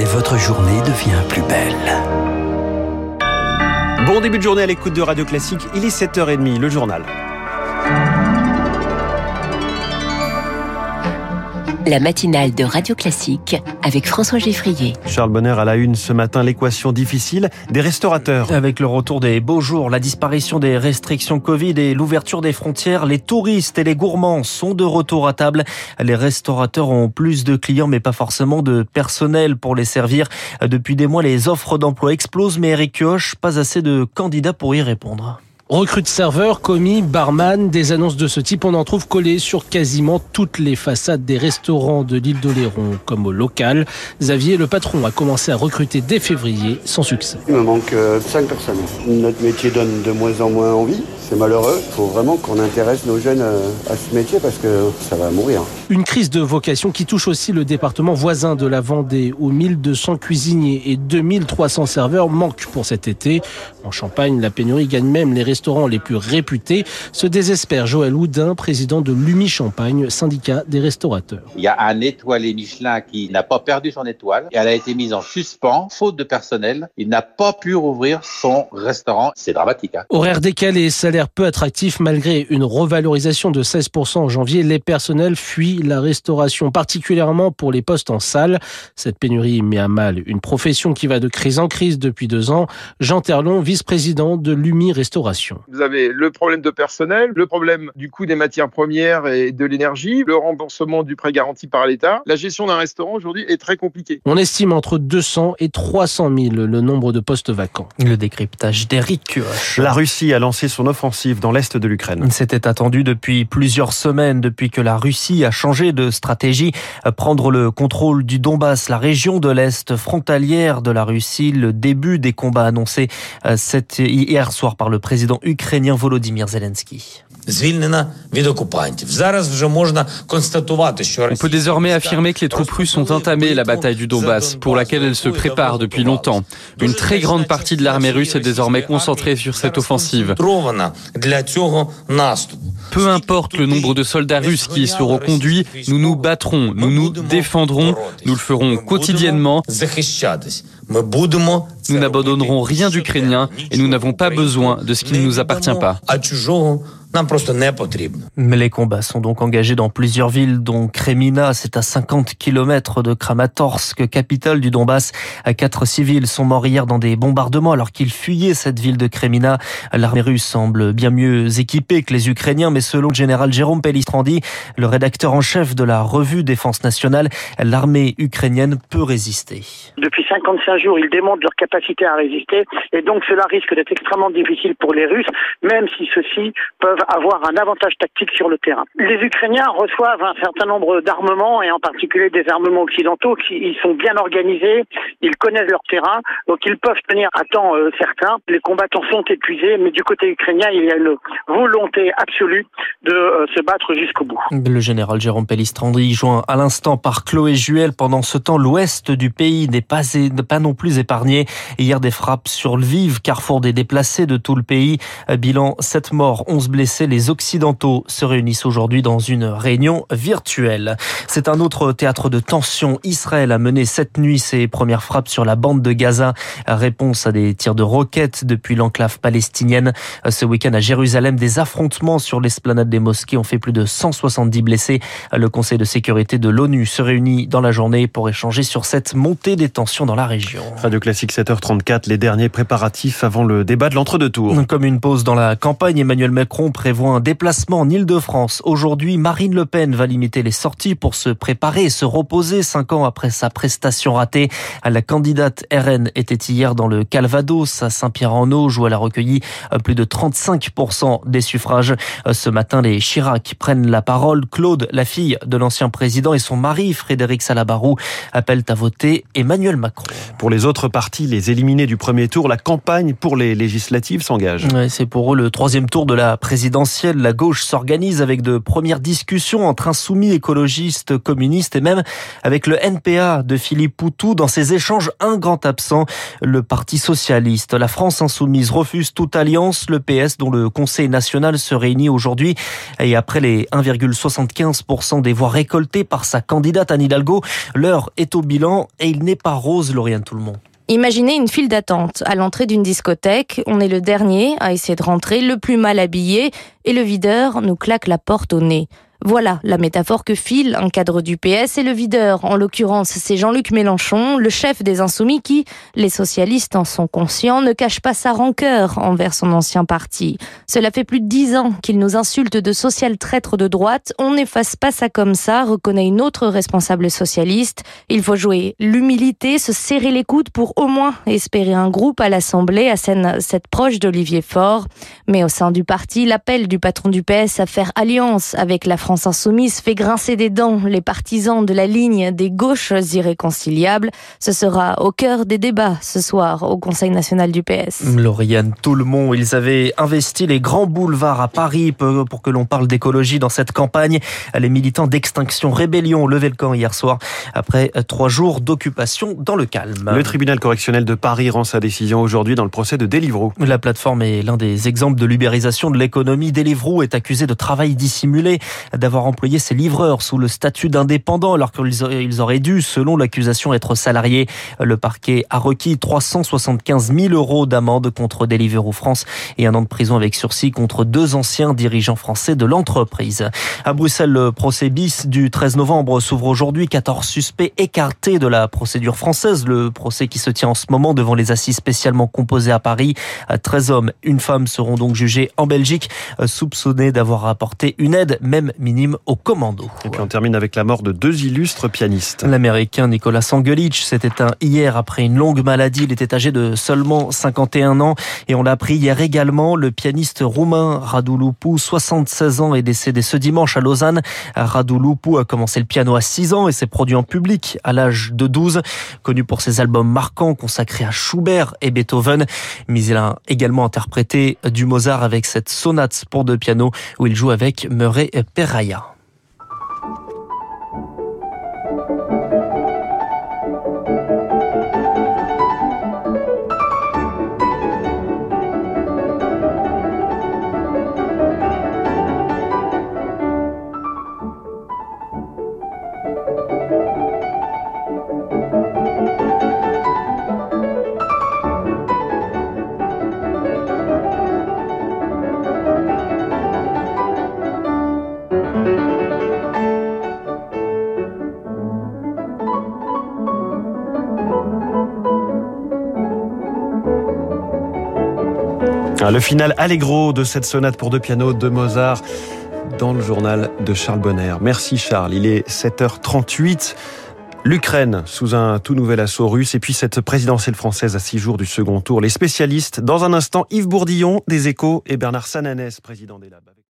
et votre journée devient plus belle. Bon début de journée à l'écoute de Radio Classique, il est 7h30, le journal. La matinale de Radio Classique avec François Geffrier. Charles Bonner à la une ce matin, l'équation difficile des restaurateurs. Avec le retour des beaux jours, la disparition des restrictions Covid et l'ouverture des frontières, les touristes et les gourmands sont de retour à table. Les restaurateurs ont plus de clients mais pas forcément de personnel pour les servir. Depuis des mois, les offres d'emploi explosent mais Eric Kioch, pas assez de candidats pour y répondre. Recrute serveur, commis, barman, des annonces de ce type, on en trouve collées sur quasiment toutes les façades des restaurants de l'île d'Oléron, comme au local. Xavier, le patron, a commencé à recruter dès février, sans succès. Il me manque 5 euh, personnes. Notre métier donne de moins en moins envie c'est malheureux. Il faut vraiment qu'on intéresse nos jeunes euh, à ce métier parce que ça va mourir. Une crise de vocation qui touche aussi le département voisin de la Vendée où 1200 cuisiniers et 2300 serveurs manquent pour cet été. En Champagne, la pénurie gagne même les restaurants les plus réputés. Se désespère Joël Houdin, président de l'UMI Champagne, syndicat des restaurateurs. Il y a un étoilé Michelin qui n'a pas perdu son étoile et elle a été mise en suspens, faute de personnel. Il n'a pas pu rouvrir son restaurant. C'est dramatique. Hein. Horaire décalé, salaire peu attractif malgré une revalorisation de 16% en janvier. Les personnels fuient la restauration, particulièrement pour les postes en salle. Cette pénurie met à mal une profession qui va de crise en crise depuis deux ans. Jean Terlon, vice-président de l'UMI Restauration. Vous avez le problème de personnel, le problème du coût des matières premières et de l'énergie, le remboursement du prêt garanti par l'État. La gestion d'un restaurant aujourd'hui est très compliquée. On estime entre 200 et 300 000 le nombre de postes vacants. Le décryptage d'Eric Kioch. La Russie a lancé son offensive dans l'est de l'Ukraine. C'était attendu depuis plusieurs semaines, depuis que la Russie a changé de stratégie, prendre le contrôle du Donbass, la région de l'est frontalière de la Russie, le début des combats annoncés euh, hier soir par le président ukrainien Volodymyr Zelensky. On peut désormais affirmer que les troupes russes ont entamé la bataille du Donbass, pour laquelle elles se préparent depuis longtemps. Une très grande partie de l'armée russe est désormais concentrée sur cette offensive. Peu importe le nombre de soldats russes qui y seront conduits, nous nous battrons, nous nous défendrons, nous le ferons quotidiennement. Nous n'abandonnerons rien d'ukrainien et nous n'avons pas besoin de ce qui ne nous appartient pas. Mais les combats sont donc engagés dans plusieurs villes, dont Kremina, c'est à 50 km de Kramatorsk, capitale du Donbass. Quatre civils sont morts hier dans des bombardements alors qu'ils fuyaient cette ville de Kremina. L'armée russe semble bien mieux équipée que les Ukrainiens, mais selon le général Jérôme Pellistrandi, le rédacteur en chef de la revue Défense nationale, l'armée ukrainienne peut résister. Depuis 55 jours, ils démontrent leur capacité à résister et donc cela risque d'être extrêmement difficile pour les Russes, même si ceux-ci peuvent avoir un avantage tactique sur le terrain. Les Ukrainiens reçoivent un certain nombre d'armements et en particulier des armements occidentaux qui ils sont bien organisés, ils connaissent leur terrain, donc ils peuvent tenir à temps euh, certain. Les combattants sont épuisés, mais du côté ukrainien, il y a une volonté absolue de euh, se battre jusqu'au bout. Le général Jérôme Pellistrandi, joint à l'instant par Chloé Juel, pendant ce temps, l'ouest du pays n'est pas, pas non plus épargné. Hier, des frappes sur le Vive, carrefour des déplacés de tout le pays. Bilan 7 morts, 11 blessés les Occidentaux se réunissent aujourd'hui dans une réunion virtuelle. C'est un autre théâtre de tension. Israël a mené cette nuit ses premières frappes sur la bande de Gaza. Réponse à des tirs de roquettes depuis l'enclave palestinienne. Ce week-end à Jérusalem, des affrontements sur l'esplanade des mosquées ont fait plus de 170 blessés. Le Conseil de sécurité de l'ONU se réunit dans la journée pour échanger sur cette montée des tensions dans la région. Radio Classique 7h34, les derniers préparatifs avant le débat de l'entre-deux tours. Comme une pause dans la campagne, Emmanuel Macron prévoit un déplacement en Ile-de-France. Aujourd'hui, Marine Le Pen va limiter les sorties pour se préparer et se reposer cinq ans après sa prestation ratée. La candidate RN était hier dans le Calvados à Saint-Pierre-en-Auge où elle a recueilli euh, plus de 35% des suffrages. Euh, ce matin, les Chirac prennent la parole. Claude, la fille de l'ancien président et son mari Frédéric Salabarou appellent à voter Emmanuel Macron. Pour les autres partis, les éliminés du premier tour, la campagne pour les législatives s'engage. c'est pour eux le troisième tour de la présidence la gauche s'organise avec de premières discussions entre insoumis écologistes, communistes et même avec le NPA de Philippe Poutou. Dans ces échanges, un grand absent, le Parti socialiste. La France insoumise refuse toute alliance. Le PS, dont le Conseil national se réunit aujourd'hui et après les 1,75% des voix récoltées par sa candidate Anne Hidalgo, l'heure est au bilan et il n'est pas rose, Lauriane Tout le monde. Imaginez une file d'attente à l'entrée d'une discothèque. On est le dernier à essayer de rentrer, le plus mal habillé, et le videur nous claque la porte au nez. Voilà la métaphore que file un cadre du PS et le videur. En l'occurrence, c'est Jean-Luc Mélenchon, le chef des Insoumis qui, les socialistes en sont conscients, ne cache pas sa rancœur envers son ancien parti. Cela fait plus de dix ans qu'il nous insulte de social traître de droite. On n'efface pas ça comme ça, reconnaît une autre responsable socialiste. Il faut jouer l'humilité, se serrer les coudes pour au moins espérer un groupe à l'Assemblée, à cette proche d'Olivier Faure. Mais au sein du parti, l'appel du patron du PS à faire alliance avec la France insoumise fait grincer des dents les partisans de la ligne des gauches irréconciliables. Ce sera au cœur des débats ce soir au Conseil national du PS. Lauriane monde, ils avaient investi les grands boulevards à Paris pour que l'on parle d'écologie dans cette campagne. Les militants d'Extinction Rébellion ont levé le camp hier soir après trois jours d'occupation dans le calme. Le tribunal correctionnel de Paris rend sa décision aujourd'hui dans le procès de Deliveroo. La plateforme est l'un des exemples de l'ubérisation de l'économie. Deliveroo est accusé de travail dissimulé d'avoir employé ses livreurs sous le statut d'indépendant alors qu'ils auraient dû, selon l'accusation, être salariés. Le parquet a requis 375 000 euros d'amende contre Deliveroo France et un an de prison avec sursis contre deux anciens dirigeants français de l'entreprise. À Bruxelles, le procès bis du 13 novembre s'ouvre aujourd'hui. 14 suspects écartés de la procédure française. Le procès qui se tient en ce moment devant les assises spécialement composées à Paris. 13 hommes, une femme seront donc jugés en Belgique, soupçonnés d'avoir apporté une aide, même minime au commando. Et puis on termine avec la mort de deux illustres pianistes. L'américain Nicolas Angelic s'est éteint hier après une longue maladie. Il était âgé de seulement 51 ans et on l'a appris hier également. Le pianiste roumain Radu Lupu, 76 ans, est décédé ce dimanche à Lausanne. Radu Lupu a commencé le piano à 6 ans et s'est produit en public à l'âge de 12. Connu pour ses albums marquants consacrés à Schubert et Beethoven, mais il a également interprété du Mozart avec cette sonate pour deux pianos où il joue avec Murray Le final allegro de cette sonate pour deux pianos de Mozart dans le journal de Charles Bonner. Merci Charles, il est 7h38. L'Ukraine sous un tout nouvel assaut russe et puis cette présidentielle française à six jours du second tour. Les spécialistes, dans un instant, Yves Bourdillon des Échos et Bernard Sananès, président des Labs.